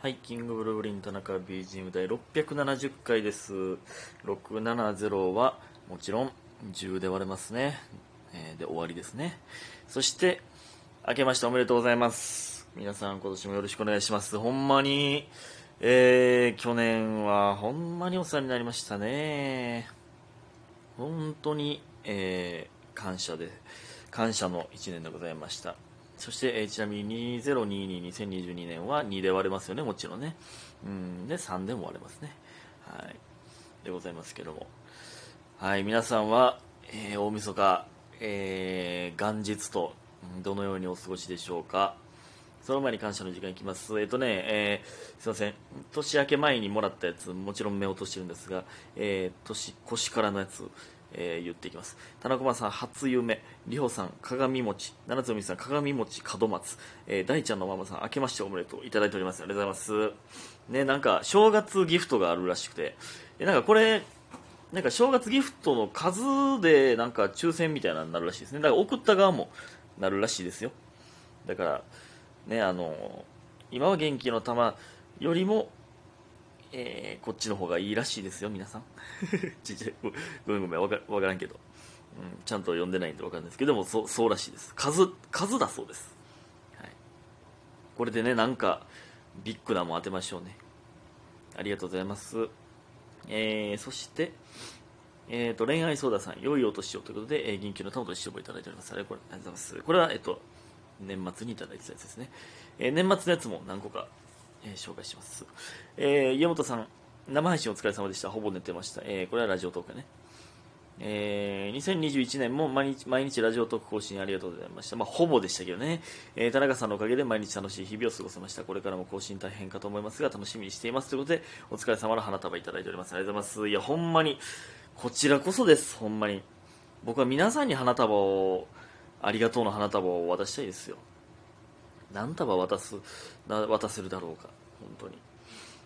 はい、キングブルーリン田中 BGM 第670回です。670はもちろん10で割れますね。えーで終わりですね。そして、明けましておめでとうございます。皆さん今年もよろしくお願いします。ほんまに、えー、去年はほんまにお世話になりましたね。本当に、えー感謝で、感謝の1年でございました。そして、えーちなみに2022、2022年は2で割れますよね、もちろんね。うん、で、3でも割れますね。はい。でございますけども。はい、皆さんは、えー大晦日、えー元日と、どのようにお過ごしでしょうか。その前に感謝の時間いきます。えっ、とね、えーすいません。年明け前にもらったやつ、もちろん目を落としてるんですが、えー年、腰からのやつ、えー言っていきます。田中さん、初夢、りほさん、鏡餅、七つみさん、鏡餅、門松、えー大ちゃんのママさん、明けましておめでとういただいております。ありがとうございます。ね、なんか、正月ギフトがあるらしくて、えなんかこれ、なんか正月ギフトの数でなんか抽選みたいなのになるらしいですね。だから送った側もなるらしいですよ。だから、ね、あの、今は元気の玉よりも、えーこっちの方がいいらしいですよ、皆さん。ちっちゃいごめんごめん、わかからんけど、うん。ちゃんと読んでないんでわかんないですけども、そうそうらしいです。数、数だそうです。はい。これでね、なんか、ビッグなもん当てましょうね。ありがとうございます。えー、そして、えー、と恋愛相談さん、良いお年をということで、えー、銀球の玉と一緒いただいております。あれこれありがとうございます。これは、えっ、と、年末にいただいたやつですね。えー年末のやつも何個か、えー紹介します。えー、家元さん、生配信お疲れ様でした。ほぼ寝てました。えーこれはラジオトークね。えー2021年も毎日毎日ラジオトーク更新ありがとうございました。まあ、ほぼでしたけどね、えー田中さんのおかげで毎日楽しい日々を過ごせました。これからも更新大変かと思いますが、楽しみにしています。ということで、お疲れ様の花束いただいております。ありがとうございます。いや、ほんまに、こちらこそです。ほんまに。僕は皆さんに花束を、ありがとうの花束を渡したいですよ。何束渡す、渡せるだろうか。本当に。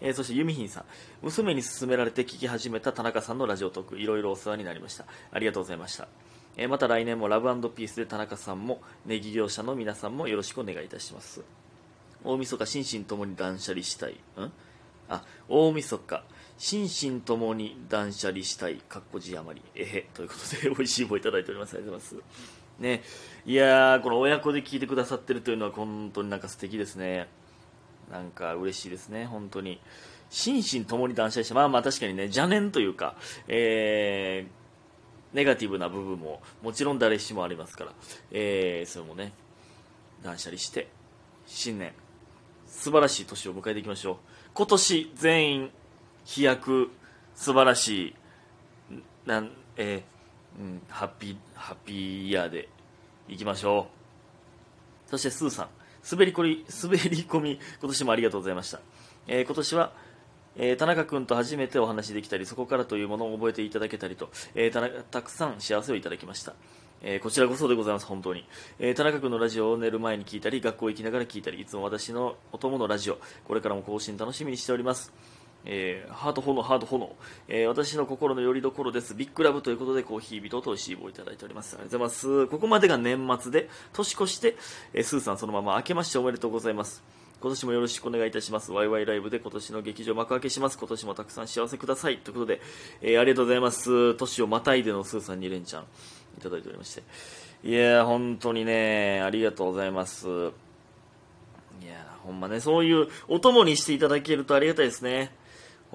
えーそしてユミヒンさん。娘に勧められて聞き始めた田中さんのラジオトーク。いろいろお世話になりました。ありがとうございました、えーまた来年もラブピースで田中さんもネギ業者の皆さんもよろしくお願いいたします。大晦日心身ともに断捨離したい。ん？あ大晦日。心身ともに断捨離したい。かっこ字余り。えへ。ということで美味しい棒いただいております。ありがとうございます。ねいやーこの親子で聞いてくださってるというのは本当になんか素敵ですねなんか嬉しいですね、本当に。心身ともに断捨離して、まあまあ確かにね、邪念というか、えー、ネガティブな部分ももちろん誰しもありますから、えー、それもね、断捨離して、新年、素晴らしい年を迎えていきましょう。今年全員、飛躍、素晴らしい、なん、えー、うん、ハッピー、ハッピーイヤーでいきましょう。そしてスーさん、滑りこり、滑り込み、今年もありがとうございました。えー今年は、えー田中君と初めてお話できたり、そこからというものを覚えていただけたりと、えーたたくさん幸せをいただきました。えーこちらこそでございます、本当に。えー田中君のラジオを寝る前に聞いたり、学校行きながら聞いたり、いつも私のお供のラジオ、これからも更新楽しみにしております。えーハート炎、ハート炎、えー私の心の拠り所です。ビッグラブということで、コーヒー人と美味しい棒をいただいております。ありがとうございます。ここまでが年末で、年越して、えースーさんそのまま明けましておめでとうございます。今年もよろしくお願いいたします。ワイワイライブで今年の劇場幕開けします。今年もたくさん幸せください。ということで、えーありがとうございます。年をまたいでのスーさん2連チャンいただいておりまして。いやー、本当にね、ありがとうございます。いや、ほんまね、そういうお供にしていただけるとありがたいですね。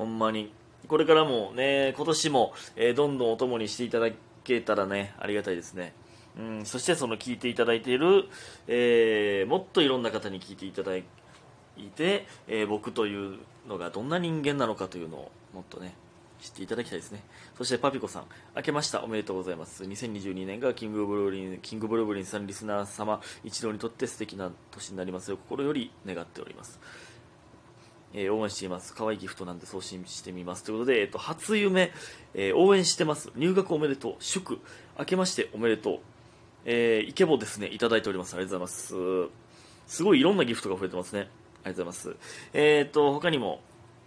ほんまに。これからもね、今年も、えーどんどんお供にしていただけたらね、ありがたいですね。うん、そしてその聞いていただいている、えーもっといろんな方に聞いていただいて、えー僕というのがどんな人間なのかというのをもっとね、知っていただきたいですね。そしてパピコさん、明けました。おめでとうございます。2022年がキングブルーリン、キングブルーリンさんリスナー様一同にとって素敵な年になりますよ心より願っております。えー応援しています。可愛いギフトなんで送信してみます。ということで、えっと、初夢、えー応援してます。入学おめでとう。祝、明けましておめでとう。えーイケボですね、いただいております。ありがとうございます。すごいいろんなギフトが増えてますね。ありがとうございます。えっ、と、他にも、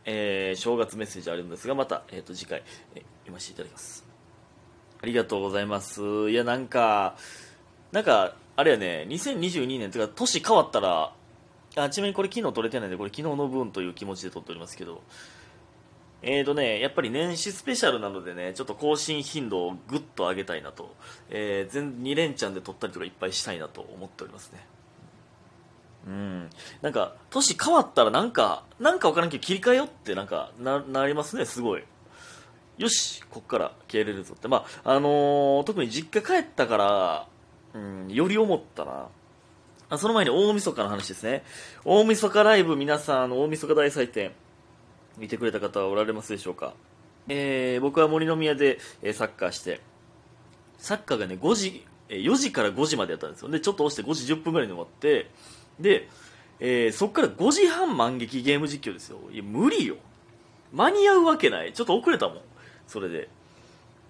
えー正月メッセージあるんですが、また、えっ、と、次回、えー読ませていただきます。ありがとうございます。いや、なんか、なんか、あれやね、2022年とか、年変わったら、あちなみにこれ昨日撮れてないんでこれ昨日の分という気持ちで撮っておりますけどえーとね、やっぱり年始スペシャルなのでね、ちょっと更新頻度をぐっと上げたいなと、えー、全2連チャンで撮ったりとかいっぱいしたいなと思っておりますね。うん。なんか、年変わったらなんか、なんかわからんけど切り替えよってなんかな、なりますね、すごい。よし、こっから消えれるぞって。まあ、あのー、特に実家帰ったから、うん、より思ったな。あその前に大晦日の話ですね。大晦日ライブ皆さん、あの、大晦日大祭典、見てくれた方はおられますでしょうか。えー、僕は森の宮で、えー、サッカーして、サッカーがね、5時、え4時から5時までやったんですよ。で、ちょっと押して5時10分ぐらいに終わって、で、えー、そっから5時半満劇ゲーム実況ですよ。いや、無理よ。間に合うわけない。ちょっと遅れたもん。それで。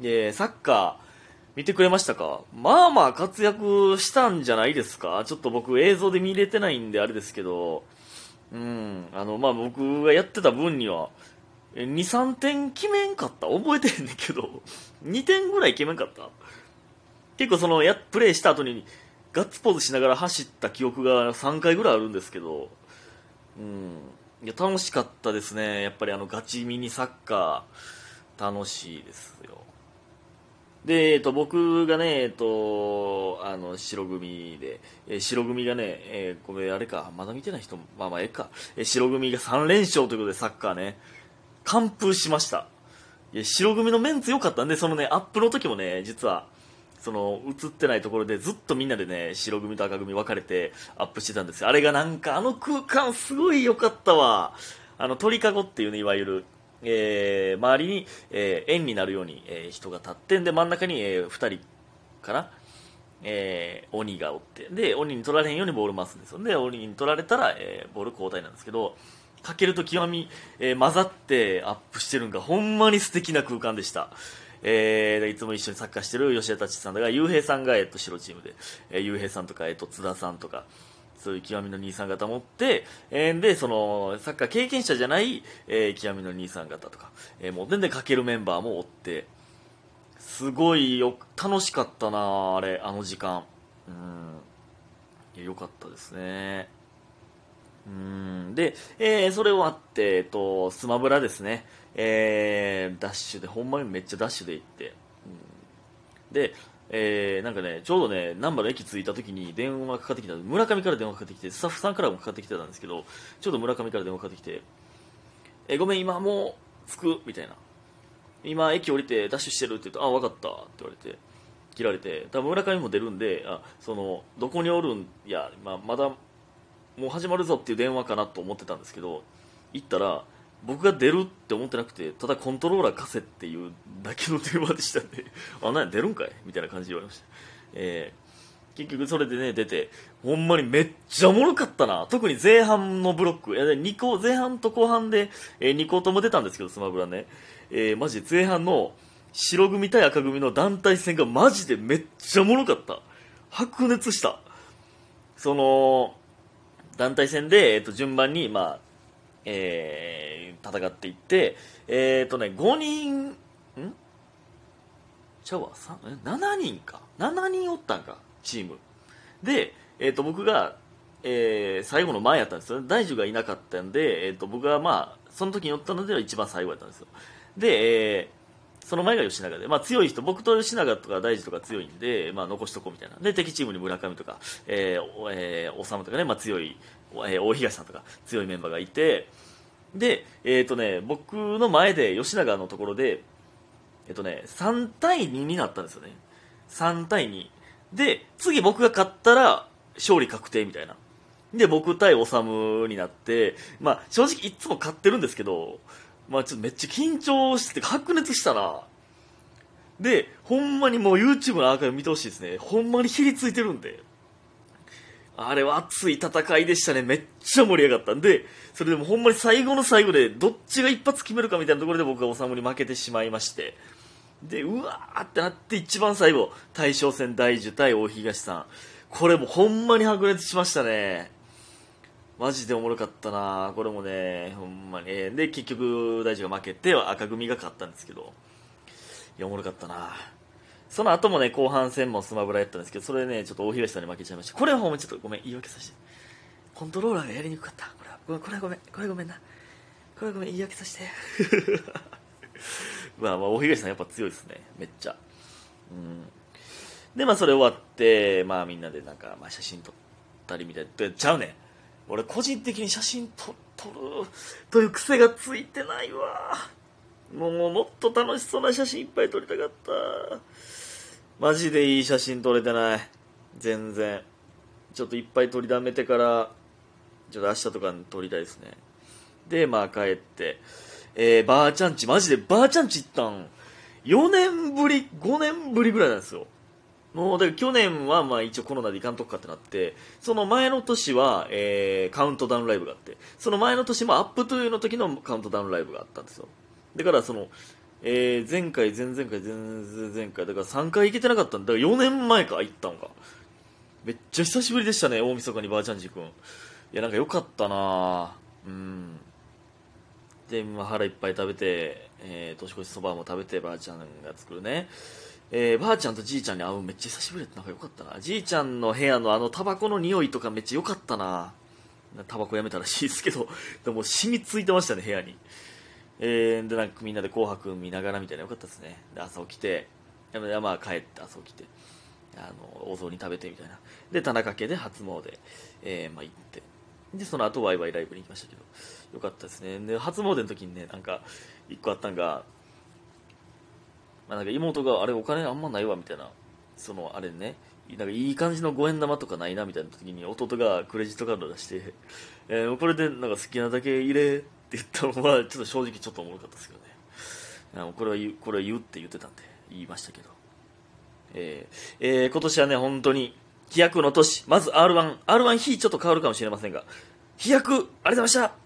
で、サッカー、見てくれましたか？まあまあ活躍したんじゃないですか？ちょっと僕映像で見れてないんであれですけど、うん、あの、まあ僕がやってた分には、2、3点決めんかった？覚えてへんねんけど、2点ぐらい決めんかった？結構その、や、プレイした後に、ガッツポーズしながら走った記憶が3回ぐらいあるんですけど、うん、いや、楽しかったですね。やっぱりあの、ガチミニサッカー、楽しいですよ。で、えっと、僕がね、えっと、あの、白組で、え白組がね、えー、ごめん、あれか、まだ見てない人、まあまあ、ええか、え白組が3連勝ということで、サッカーね、完封しました。いや、白組のメンツ良かったんで、そのね、アップの時もね、実は、その、映ってないところでずっとみんなでね、白組と赤組分かれてアップしてたんですよ。あれがなんか、あの空間すごい良かったわ。あの、鳥かごっていうね、いわゆる、えー、周りに、えー、円になるように、えー、人が立ってんで真ん中に、えー、2人かな、えー、鬼がおってで鬼に取られへんようにボール回すんですよで鬼に取られたら、えー、ボール交代なんですけどかけると極み、えー、混ざってアップしてるんがほんまに素敵な空間でした。えー、いつも一緒にサッカーしてる吉田達さんだが、ゆうへいさんが、えっと、白チームで、えー、ゆうへいさんとか、えっと、津田さんとか、そういう極みの兄さん方持って、えー、で、その、サッカー経験者じゃない、えー、極みの兄さん方とか、えー、もう全然かけるメンバーもおって、すごいよ、楽しかったなあれ、あの時間。うん。よかったですね。うん。で、えー、それ終わって、えっと、スマブラですね。えー、ダッシュで、ほんまにめっちゃダッシュで行って。で、えー、なんかね、ちょうどね、難波の駅着いた時に電話がかかってきた、村上から電話かかってきて、スタッフさんからもかかってきてたんですけど、ちょうど村上から電話かかってきて、えー、ごめん、今もう着く、みたいな。今、駅降りてダッシュしてるって言うと、あ、分かったって言われて、切られて、多分村上も出るんで、あ、その、どこにおるんや、まあ、まだ、もう始まるぞっていう電話かなと思ってたんですけど、行ったら、僕が出るって思ってなくてただコントローラー貸せっていうだけの電話でしたんで あなんや出るんかいみたいな感じで言われました、えー、結局それでね出てほんまにめっちゃおもろかったな。特に前半のブロック。2個前半と後半で、えー、2個とも出たんですけどスマブラね、えー、マジ前半の白組対赤組の団体戦がマジでめっちゃおもろかった。白熱した。その団体戦で、えっと、順番に、まあえー、戦っていって、えっ、ー、とね、5人、ん？ちゃうわ、7人か。7人おったんか、チーム。で、えっ、ー、と、僕が、えー、最後の前やったんですよ大樹がいなかったんで、えっ、と、僕がまあ、その時におったのでは一番最後やったんですよ。で、えー、その前が吉永で、まあ強い人、僕と吉永とか大樹とか強いんで、まあ残しとこうみたいな。で、敵チームに村上とか、えー、えー、修とかね、まあ強いえー、大東さんとか強いメンバーがいてで、えっ、ー、とね、僕の前で吉永のところで、えっ、ー、とね、3対2になったんですよね。3対2。で、次僕が勝ったら勝利確定みたいな。で、僕対修になって、まあ正直いつも勝ってるんですけど、まあちょっとめっちゃ緊張して白熱したな。で、ほんまにもう YouTube のアーカイブ見てほしいですね。ほんまにひりついてるんで。あれは熱い戦いでしたね。めっちゃ盛り上がったんで、それでもほんまに最後の最後で、どっちが一発決めるかみたいなところで僕が治に負けてしまいまして、で、うわーってなって一番最後、大将戦大樹対大東さん。これもほんまに白熱しましたね。マジでおもろかったな。これもね、ほんまに。で、結局、大樹が負けて、赤組が勝ったんですけど、いや、おもろかったな。その後もね、後半戦もスマブラやったんですけど、それね、ちょっと大東さんに負けちゃいました。これはほんまちょっとごめん、言い訳させて。コントローラーがやりにくかった。これはごめんこれはごめんこれごめんな。これごめん言い訳させて。まあまあ大東さんやっぱ強いですね。めっちゃ。うん。でまあそれ終わってまあみんなでなんか、まあ、写真撮ったりみたいな。ちゃうねん。俺個人的に写真撮撮るという癖がついてないわ。もうもっと楽しそうな写真いっぱい撮りたかった。マジでいい写真撮れてない。全然。ちょっといっぱい撮りだめてからちょっと明日とかに撮りたいですね。でまあ帰って。えー、ばあちゃんち。マジでばあちゃんち行ったん。4年ぶり5年ぶりぐらいなんですよ。もうだから去年はまあ一応コロナで行かんとくかってなってその前の年は、えー、カウントダウンライブがあってその前の年もアップトゥーの時のカウントダウンライブがあったんですよ。だからその、えー、前回前々回前々前回だから3回行けてなかったんだ。から4年前か行ったんか。めっちゃ久しぶりでしたね大晦日にばあちゃんじくん。いやなんか良かったなうん。で、まあ、腹いっぱい食べて、えー、年越しそばも食べてばあちゃんが作るね。えー、ばあちゃんとじいちゃんに会うめっちゃ久しぶりだった。なんかよかったな。じいちゃんの部屋のあのタバコの匂いとかめっちゃ良かったな。タバコやめたらしいですけど。でも染みついてましたね部屋に。えー、でなんかみんなで「紅白」見ながらみたいなよかったですね。で朝起きて。山帰って朝起きて。あのお雑煮食べてみたいな。で田中家で初詣、えーまあ、行って。でその後ワイワイライブに行きましたけど。よかったですね。で初詣の時にねなんか一個あったんがまあ、なんか妹があれお金あんまないわみたいなそのあれねなんかいい感じの五円玉とかないなみたいな時に弟がクレジットカード出して、えー、これでなんか好きなだけ入れって言ったのはちょっと正直ちょっとおもろかったですけどね。これは言うこれは言うって言ってたんで言いましたけど、えーえー、今年はね本当に飛躍の年。まず R1R1 日ちょっと変わるかもしれませんが飛躍ありがとうございました